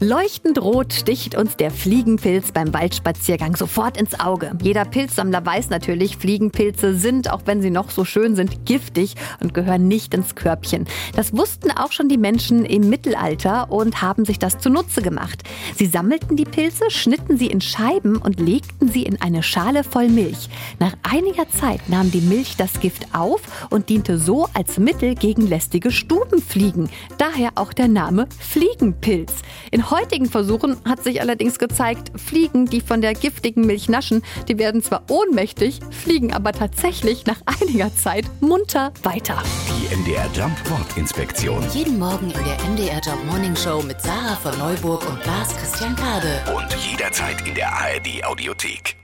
Leuchtend rot sticht uns der Fliegenpilz beim Waldspaziergang sofort ins Auge. Jeder Pilzsammler weiß natürlich, Fliegenpilze sind, auch wenn sie noch so schön sind, giftig und gehören nicht ins Körbchen. Das wussten auch schon die Menschen im Mittelalter und haben sich das zunutze gemacht. Sie sammelten die Pilze, schnitten sie in Scheiben und legten sie in eine Schale voll Milch. Nach einiger Zeit nahm die Milch das Gift auf und diente so als Mittel gegen lästige Stubenfliegen. Daher auch der Name Fliegenpilz. In heutigen Versuchen hat sich allerdings gezeigt, Fliegen, die von der giftigen Milch naschen, die werden zwar ohnmächtig, fliegen aber tatsächlich nach einiger Zeit munter weiter. Die MDR Jump Wortinspektion. Jeden Morgen in der MDR Job Morning Show mit Sarah von Neuburg und Lars Christian Kade. Und jederzeit in der ARD Audiothek.